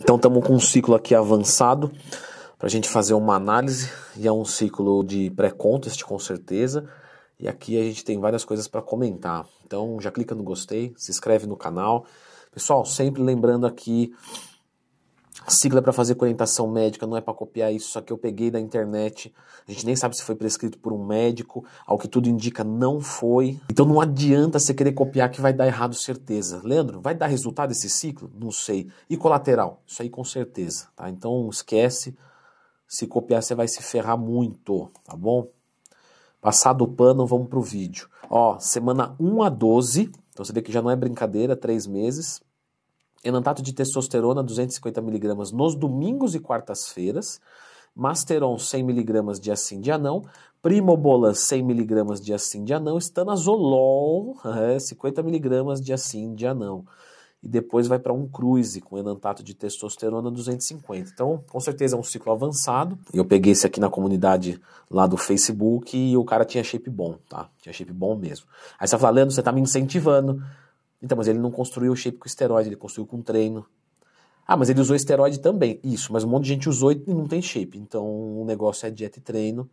Então estamos com um ciclo aqui avançado para a gente fazer uma análise e é um ciclo de pré-contest com certeza. E aqui a gente tem várias coisas para comentar. Então já clica no gostei, se inscreve no canal. Pessoal, sempre lembrando aqui Sigla para fazer com orientação médica, não é para copiar isso, só que eu peguei da internet. A gente nem sabe se foi prescrito por um médico, ao que tudo indica não foi. Então não adianta você querer copiar que vai dar errado certeza. Leandro, vai dar resultado esse ciclo? Não sei. E colateral? Isso aí com certeza, tá? Então esquece. Se copiar você vai se ferrar muito, tá bom? Passado o pano, vamos pro vídeo. Ó, semana 1 a 12, então você vê que já não é brincadeira, 3 meses enantato de testosterona 250mg nos domingos e quartas-feiras, Masteron 100mg de assim de anão, Primobolan 100mg de assim de anão, Estanazolol é, 50mg de assim de anão. E depois vai para um cruise com enantato de testosterona 250. Então, com certeza é um ciclo avançado. Eu peguei esse aqui na comunidade lá do Facebook e o cara tinha shape bom, tá? Tinha shape bom mesmo. Aí você tá falando, você tá me incentivando. Então, mas ele não construiu o shape com esteroide, ele construiu com treino. Ah, mas ele usou esteroide também. Isso, mas um monte de gente usou e não tem shape. Então o negócio é dieta e treino.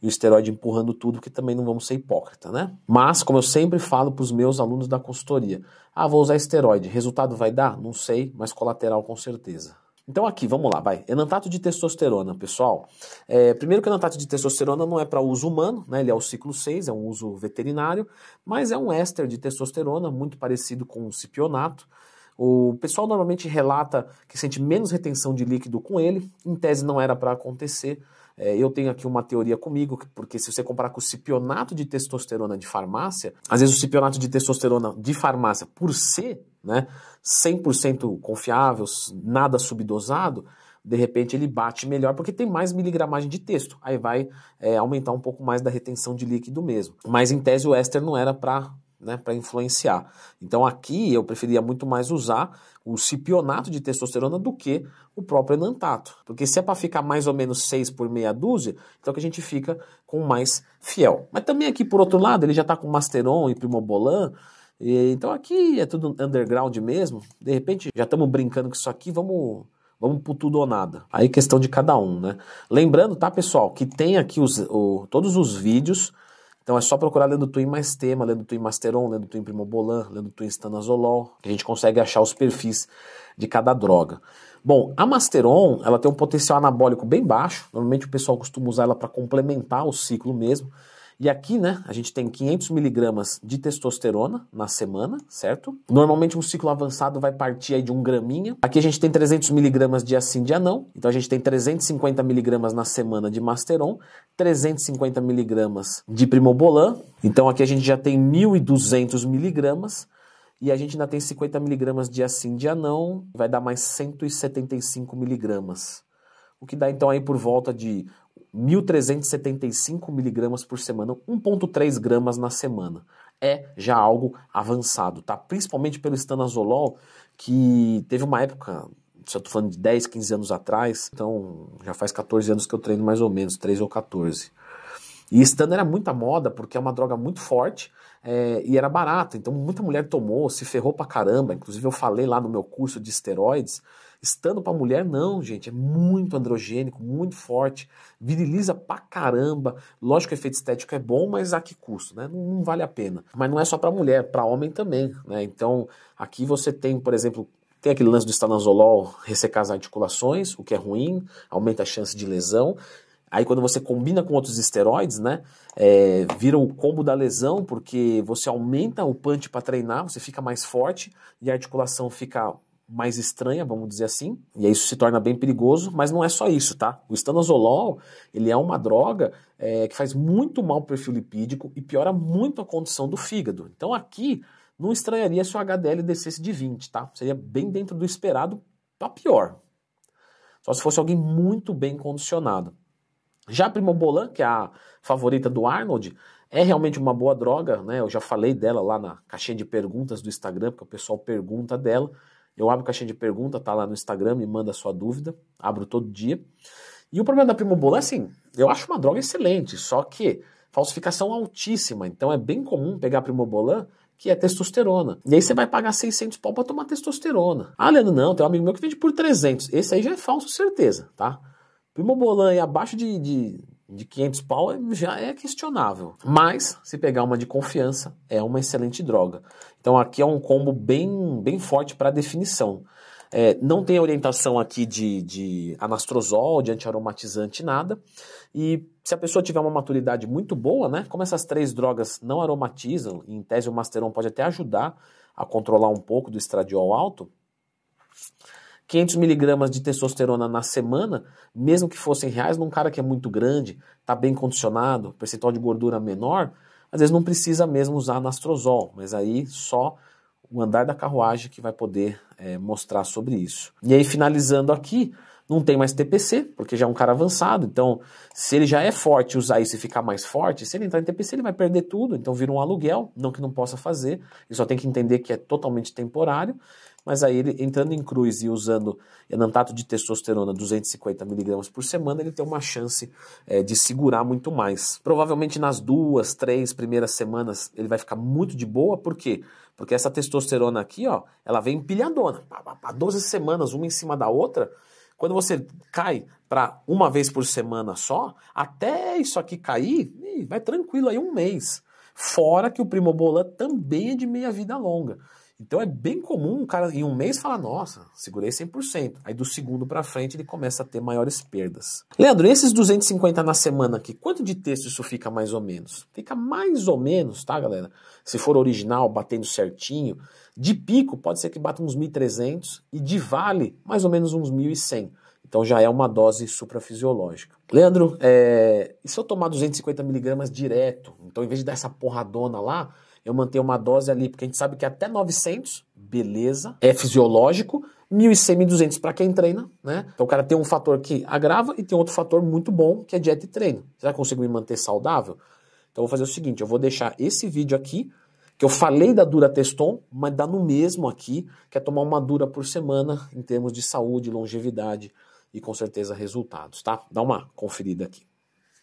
E o esteroide empurrando tudo, que também não vamos ser hipócrita, né? Mas, como eu sempre falo para os meus alunos da consultoria, ah, vou usar esteroide, resultado vai dar? Não sei, mas colateral com certeza. Então aqui, vamos lá, vai. Enantato de testosterona, pessoal. É, primeiro que o enantato de testosterona não é para uso humano, né? Ele é o ciclo 6, é um uso veterinário, mas é um éster de testosterona muito parecido com o cipionato. O pessoal normalmente relata que sente menos retenção de líquido com ele, em tese não era para acontecer. É, eu tenho aqui uma teoria comigo, porque se você comparar com o cipionato de testosterona de farmácia, às vezes o cipionato de testosterona de farmácia, por ser né, 100% confiável, nada subdosado, de repente ele bate melhor porque tem mais miligramagem de texto. Aí vai é, aumentar um pouco mais da retenção de líquido mesmo. Mas em tese o éster não era para né, para influenciar. Então aqui eu preferia muito mais usar o cipionato de testosterona do que o próprio enantato. Porque se é para ficar mais ou menos 6 por meia dúzia, então que a gente fica com mais fiel. Mas também aqui por outro lado, ele já está com Masteron e Primobolan, e, então aqui é tudo underground mesmo. De repente já estamos brincando com isso aqui, vamos Vamos por tudo ou nada. Aí questão de cada um, né? Lembrando, tá, pessoal, que tem aqui os, o, todos os vídeos então é só procurar Lendo Twin mais tema, Lendo Twin Masteron, Lendo Twin Primobolan, Lendo Twin Stanazolol, que a gente consegue achar os perfis de cada droga. Bom, a Masteron, ela tem um potencial anabólico bem baixo, normalmente o pessoal costuma usar ela para complementar o ciclo mesmo, e aqui, né, a gente tem 500 miligramas de testosterona na semana, certo? Normalmente um ciclo avançado vai partir aí de um graminha. Aqui a gente tem 300 miligramas de assim de anão, então a gente tem 350 miligramas na semana de Masteron, 350 miligramas de Primobolan. Então aqui a gente já tem 1.200 miligramas. E a gente ainda tem 50 miligramas de assim de anão, vai dar mais 175 miligramas. O que dá então aí por volta de 1.375 miligramas por semana, 1.3 gramas na semana. É já algo avançado, tá? Principalmente pelo estanazolol, que teve uma época, se eu tô falando de 10, 15 anos atrás, então já faz 14 anos que eu treino mais ou menos, 13 ou 14. E Stan era muita moda porque é uma droga muito forte é, e era barata. Então muita mulher tomou, se ferrou pra caramba. Inclusive eu falei lá no meu curso de esteroides Estando para mulher, não, gente, é muito androgênico, muito forte, viriliza pra caramba. Lógico que o efeito estético é bom, mas a que custo, né? Não, não vale a pena. Mas não é só para mulher, para homem também, né? Então, aqui você tem, por exemplo, tem aquele lance do estanazolol ressecar as articulações, o que é ruim, aumenta a chance de lesão. Aí quando você combina com outros esteroides, né, é, vira o combo da lesão, porque você aumenta o punch para treinar, você fica mais forte e a articulação fica mais estranha, vamos dizer assim, e aí isso se torna bem perigoso, mas não é só isso, tá? O estanozolol, ele é uma droga é, que faz muito mal o perfil lipídico e piora muito a condição do fígado. Então aqui, não estranharia se o HDL descesse de 20, tá? Seria bem dentro do esperado para pior. Só se fosse alguém muito bem condicionado. Já a Primobolan, que é a favorita do Arnold, é realmente uma boa droga, né? Eu já falei dela lá na caixinha de perguntas do Instagram, porque o pessoal pergunta dela. Eu abro caixinha de pergunta, tá lá no Instagram, me manda a sua dúvida, abro todo dia. E o problema da Primobolan é assim, eu acho uma droga excelente, só que falsificação altíssima. Então é bem comum pegar a Primobolan que é testosterona. E aí você vai pagar 600 pau para tomar testosterona. Ah, Leandro, não, tem um amigo meu que vende por 300. Esse aí já é falso, certeza, tá? Primobolan aí abaixo de, de, de 500 pau é, já é questionável. Mas, se pegar uma de confiança, é uma excelente droga. Então aqui é um combo bem, bem forte para definição. É, não tem orientação aqui de, de anastrozol, de antiaromatizante, nada. E se a pessoa tiver uma maturidade muito boa, né? Como essas três drogas não aromatizam, em tese o Masteron pode até ajudar a controlar um pouco do estradiol alto, 500 miligramas de testosterona na semana, mesmo que fossem reais, num cara que é muito grande, está bem condicionado, percentual de gordura menor, às vezes não precisa mesmo usar anastrozol, mas aí só o andar da carruagem que vai poder é, mostrar sobre isso. E aí, finalizando aqui, não tem mais TPC, porque já é um cara avançado. Então, se ele já é forte usar isso e ficar mais forte, se ele entrar em TPC, ele vai perder tudo. Então, vira um aluguel, não que não possa fazer. Ele só tem que entender que é totalmente temporário mas aí ele entrando em cruz e usando enantato de testosterona 250mg por semana, ele tem uma chance é, de segurar muito mais. Provavelmente nas duas, três primeiras semanas ele vai ficar muito de boa, por quê? Porque essa testosterona aqui, ó, ela vem empilhadona, 12 semanas, uma em cima da outra. Quando você cai para uma vez por semana só, até isso aqui cair, vai tranquilo aí um mês. Fora que o Primobolan também é de meia vida longa. Então é bem comum um cara em um mês falar, nossa, segurei 100%. Aí do segundo para frente ele começa a ter maiores perdas. Leandro, esses 250 na semana aqui, quanto de texto isso fica mais ou menos? Fica mais ou menos, tá galera? Se for original, batendo certinho, de pico pode ser que bata uns 1.300 e de vale mais ou menos uns 1.100. Então já é uma dose suprafisiológica. Leandro, é... e se eu tomar 250 miligramas direto? Então em vez de dar essa porradona lá, eu mantenho uma dose ali, porque a gente sabe que até 900, beleza, é fisiológico, 1.100, 1.200 para quem treina, né? Então o cara tem um fator que agrava e tem outro fator muito bom, que é dieta e treino. Será que consigo me manter saudável? Então eu vou fazer o seguinte, eu vou deixar esse vídeo aqui, que eu falei da Dura Teston, mas dá no mesmo aqui, que é tomar uma Dura por semana, em termos de saúde, longevidade e com certeza resultados, tá? Dá uma conferida aqui.